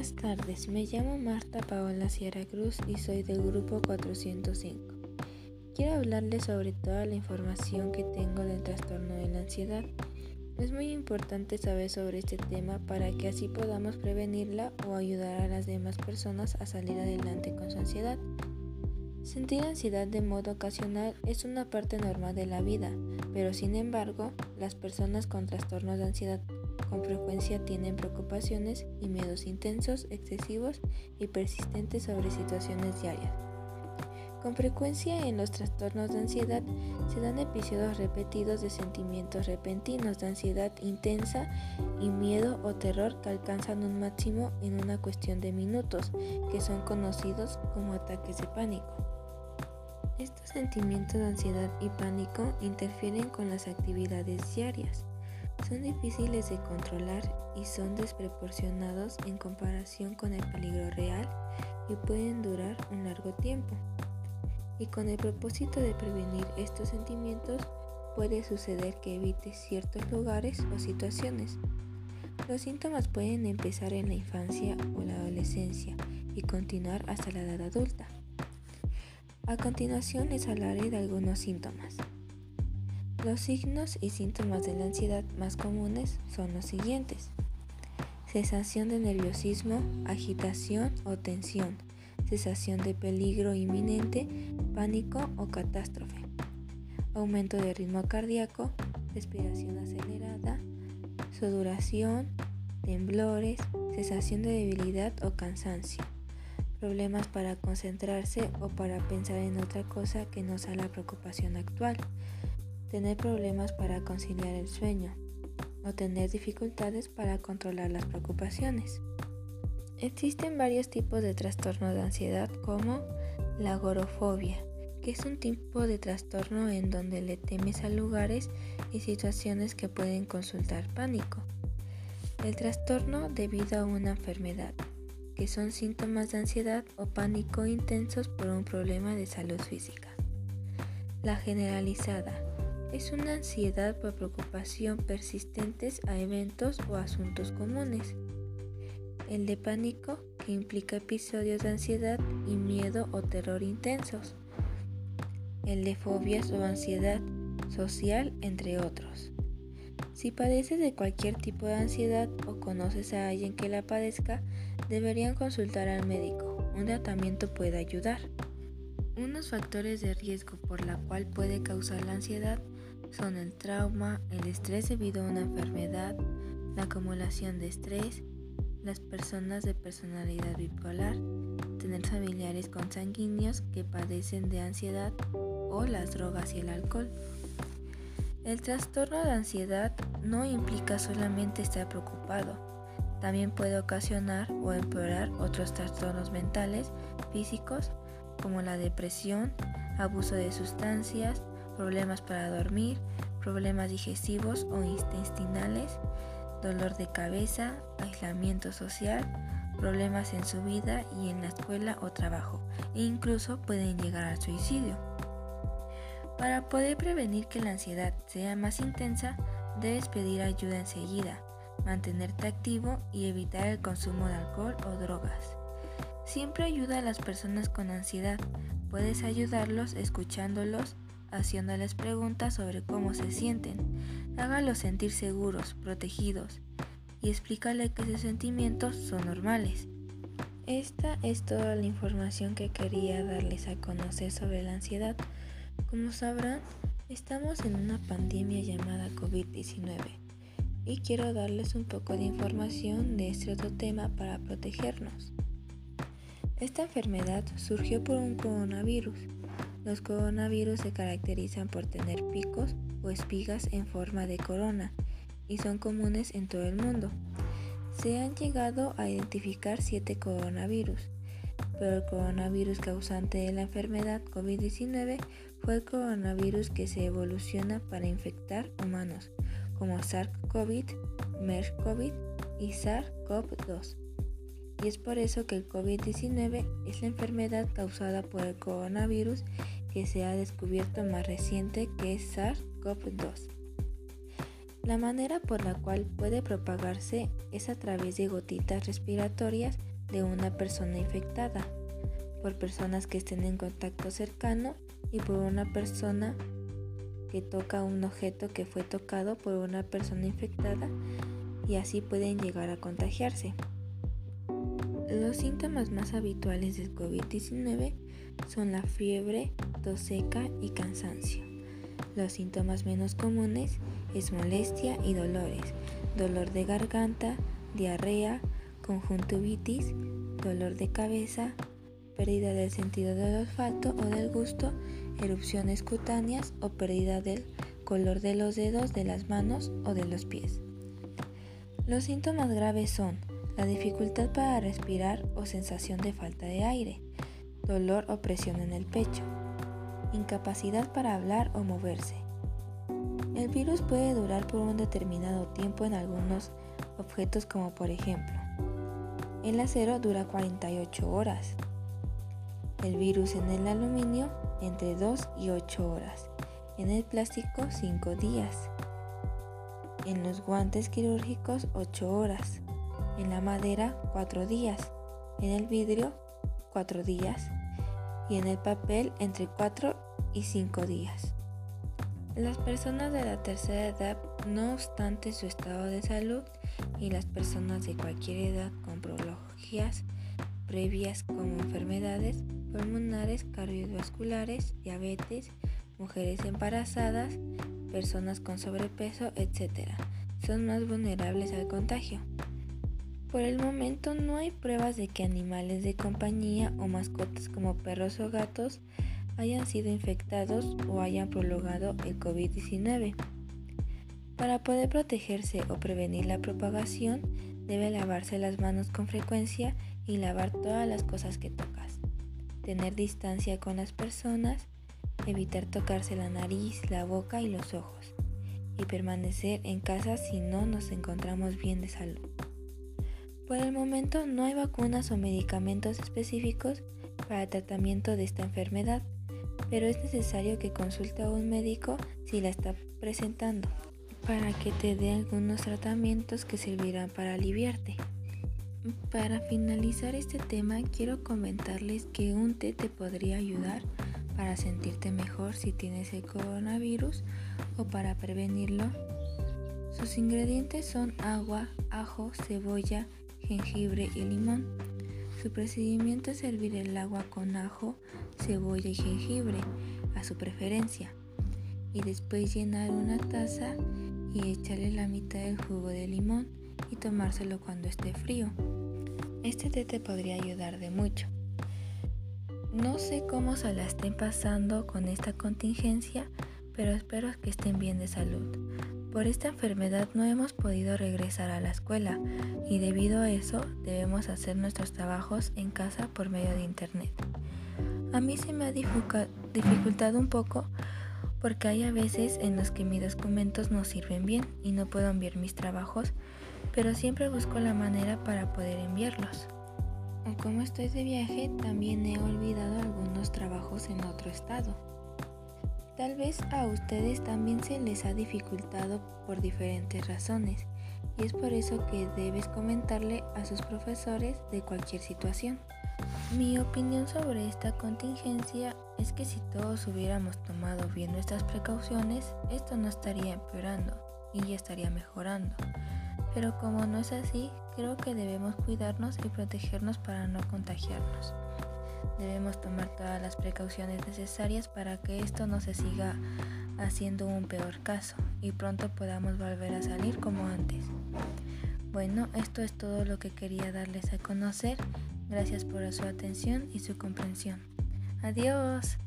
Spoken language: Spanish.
Buenas tardes, me llamo Marta Paola Sierra Cruz y soy del grupo 405. Quiero hablarles sobre toda la información que tengo del trastorno de la ansiedad. Es muy importante saber sobre este tema para que así podamos prevenirla o ayudar a las demás personas a salir adelante con su ansiedad. Sentir ansiedad de modo ocasional es una parte normal de la vida, pero sin embargo, las personas con trastornos de ansiedad con frecuencia tienen preocupaciones y miedos intensos, excesivos y persistentes sobre situaciones diarias. Con frecuencia en los trastornos de ansiedad se dan episodios repetidos de sentimientos repentinos de ansiedad intensa y miedo o terror que alcanzan un máximo en una cuestión de minutos, que son conocidos como ataques de pánico. Estos sentimientos de ansiedad y pánico interfieren con las actividades diarias son difíciles de controlar y son desproporcionados en comparación con el peligro real y pueden durar un largo tiempo. Y con el propósito de prevenir estos sentimientos, puede suceder que evites ciertos lugares o situaciones. Los síntomas pueden empezar en la infancia o la adolescencia y continuar hasta la edad adulta. A continuación les hablaré de algunos síntomas. Los signos y síntomas de la ansiedad más comunes son los siguientes. Sensación de nerviosismo, agitación o tensión, sensación de peligro inminente, pánico o catástrofe, aumento de ritmo cardíaco, respiración acelerada, sudoración, temblores, sensación de debilidad o cansancio, problemas para concentrarse o para pensar en otra cosa que no sea la preocupación actual, tener problemas para conciliar el sueño o tener dificultades para controlar las preocupaciones. Existen varios tipos de trastorno de ansiedad como la agorafobia, que es un tipo de trastorno en donde le temes a lugares y situaciones que pueden consultar pánico. El trastorno debido a una enfermedad, que son síntomas de ansiedad o pánico intensos por un problema de salud física. La generalizada, es una ansiedad por preocupación persistentes a eventos o asuntos comunes. El de pánico, que implica episodios de ansiedad y miedo o terror intensos. El de fobias o ansiedad social, entre otros. Si padeces de cualquier tipo de ansiedad o conoces a alguien que la padezca, deberían consultar al médico. Un tratamiento puede ayudar. Unos factores de riesgo por la cual puede causar la ansiedad son el trauma, el estrés debido a una enfermedad, la acumulación de estrés, las personas de personalidad bipolar, tener familiares consanguíneos que padecen de ansiedad o las drogas y el alcohol. El trastorno de ansiedad no implica solamente estar preocupado, también puede ocasionar o empeorar otros trastornos mentales, físicos, como la depresión, abuso de sustancias, problemas para dormir, problemas digestivos o intestinales, dolor de cabeza, aislamiento social, problemas en su vida y en la escuela o trabajo, e incluso pueden llegar al suicidio. Para poder prevenir que la ansiedad sea más intensa, debes pedir ayuda enseguida, mantenerte activo y evitar el consumo de alcohol o drogas. Siempre ayuda a las personas con ansiedad. Puedes ayudarlos escuchándolos, haciéndoles preguntas sobre cómo se sienten. Hágalos sentir seguros, protegidos y explícale que sus sentimientos son normales. Esta es toda la información que quería darles a conocer sobre la ansiedad. Como sabrán, estamos en una pandemia llamada COVID-19 y quiero darles un poco de información de este otro tema para protegernos. Esta enfermedad surgió por un coronavirus los coronavirus se caracterizan por tener picos o espigas en forma de corona y son comunes en todo el mundo. Se han llegado a identificar siete coronavirus, pero el coronavirus causante de la enfermedad COVID-19 fue el coronavirus que se evoluciona para infectar humanos, como SARS-CoV, MERS-CoV y SARS-CoV-2 y es por eso que el COVID-19 es la enfermedad causada por el coronavirus que se ha descubierto más reciente que es SARS-CoV-2. La manera por la cual puede propagarse es a través de gotitas respiratorias de una persona infectada, por personas que estén en contacto cercano y por una persona que toca un objeto que fue tocado por una persona infectada y así pueden llegar a contagiarse. Los síntomas más habituales del COVID-19 son la fiebre, tos seca y cansancio. Los síntomas menos comunes es molestia y dolores, dolor de garganta, diarrea, conjuntivitis, dolor de cabeza, pérdida del sentido del olfato o del gusto, erupciones cutáneas o pérdida del color de los dedos de las manos o de los pies. Los síntomas graves son la dificultad para respirar o sensación de falta de aire, dolor o presión en el pecho, incapacidad para hablar o moverse. El virus puede durar por un determinado tiempo en algunos objetos como por ejemplo, el acero dura 48 horas, el virus en el aluminio entre 2 y 8 horas, en el plástico 5 días, en los guantes quirúrgicos 8 horas, en la madera 4 días, en el vidrio 4 días y en el papel entre 4 y 5 días. Las personas de la tercera edad, no obstante su estado de salud, y las personas de cualquier edad con prologías previas como enfermedades pulmonares, cardiovasculares, diabetes, mujeres embarazadas, personas con sobrepeso, etc. Son más vulnerables al contagio. Por el momento no hay pruebas de que animales de compañía o mascotas como perros o gatos hayan sido infectados o hayan prolongado el COVID-19. Para poder protegerse o prevenir la propagación, debe lavarse las manos con frecuencia y lavar todas las cosas que tocas tener distancia con las personas, evitar tocarse la nariz, la boca y los ojos, y permanecer en casa si no nos encontramos bien de salud. Por el momento no hay vacunas o medicamentos específicos para tratamiento de esta enfermedad, pero es necesario que consulte a un médico si la está presentando para que te dé algunos tratamientos que servirán para aliviarte. Para finalizar este tema quiero comentarles que un té te podría ayudar para sentirte mejor si tienes el coronavirus o para prevenirlo. Sus ingredientes son agua, ajo, cebolla, jengibre y limón. Su procedimiento es hervir el agua con ajo, cebolla y jengibre a su preferencia y después llenar una taza y echarle la mitad del jugo de limón y tomárselo cuando esté frío. Este té te podría ayudar de mucho. No sé cómo se la estén pasando con esta contingencia, pero espero que estén bien de salud. Por esta enfermedad no hemos podido regresar a la escuela y debido a eso debemos hacer nuestros trabajos en casa por medio de internet. A mí se me ha dificultado un poco porque hay a veces en los que mis documentos no sirven bien y no puedo enviar mis trabajos, pero siempre busco la manera para poder enviarlos. Como estoy de viaje, también he olvidado algunos trabajos en otro estado. Tal vez a ustedes también se les ha dificultado por diferentes razones y es por eso que debes comentarle a sus profesores de cualquier situación. Mi opinión sobre esta contingencia es que si todos hubiéramos tomado bien nuestras precauciones, esto no estaría empeorando y ya estaría mejorando. Pero como no es así, creo que debemos cuidarnos y protegernos para no contagiarnos. Debemos tomar todas las precauciones necesarias para que esto no se siga haciendo un peor caso y pronto podamos volver a salir como antes. Bueno, esto es todo lo que quería darles a conocer. Gracias por su atención y su comprensión. Adiós.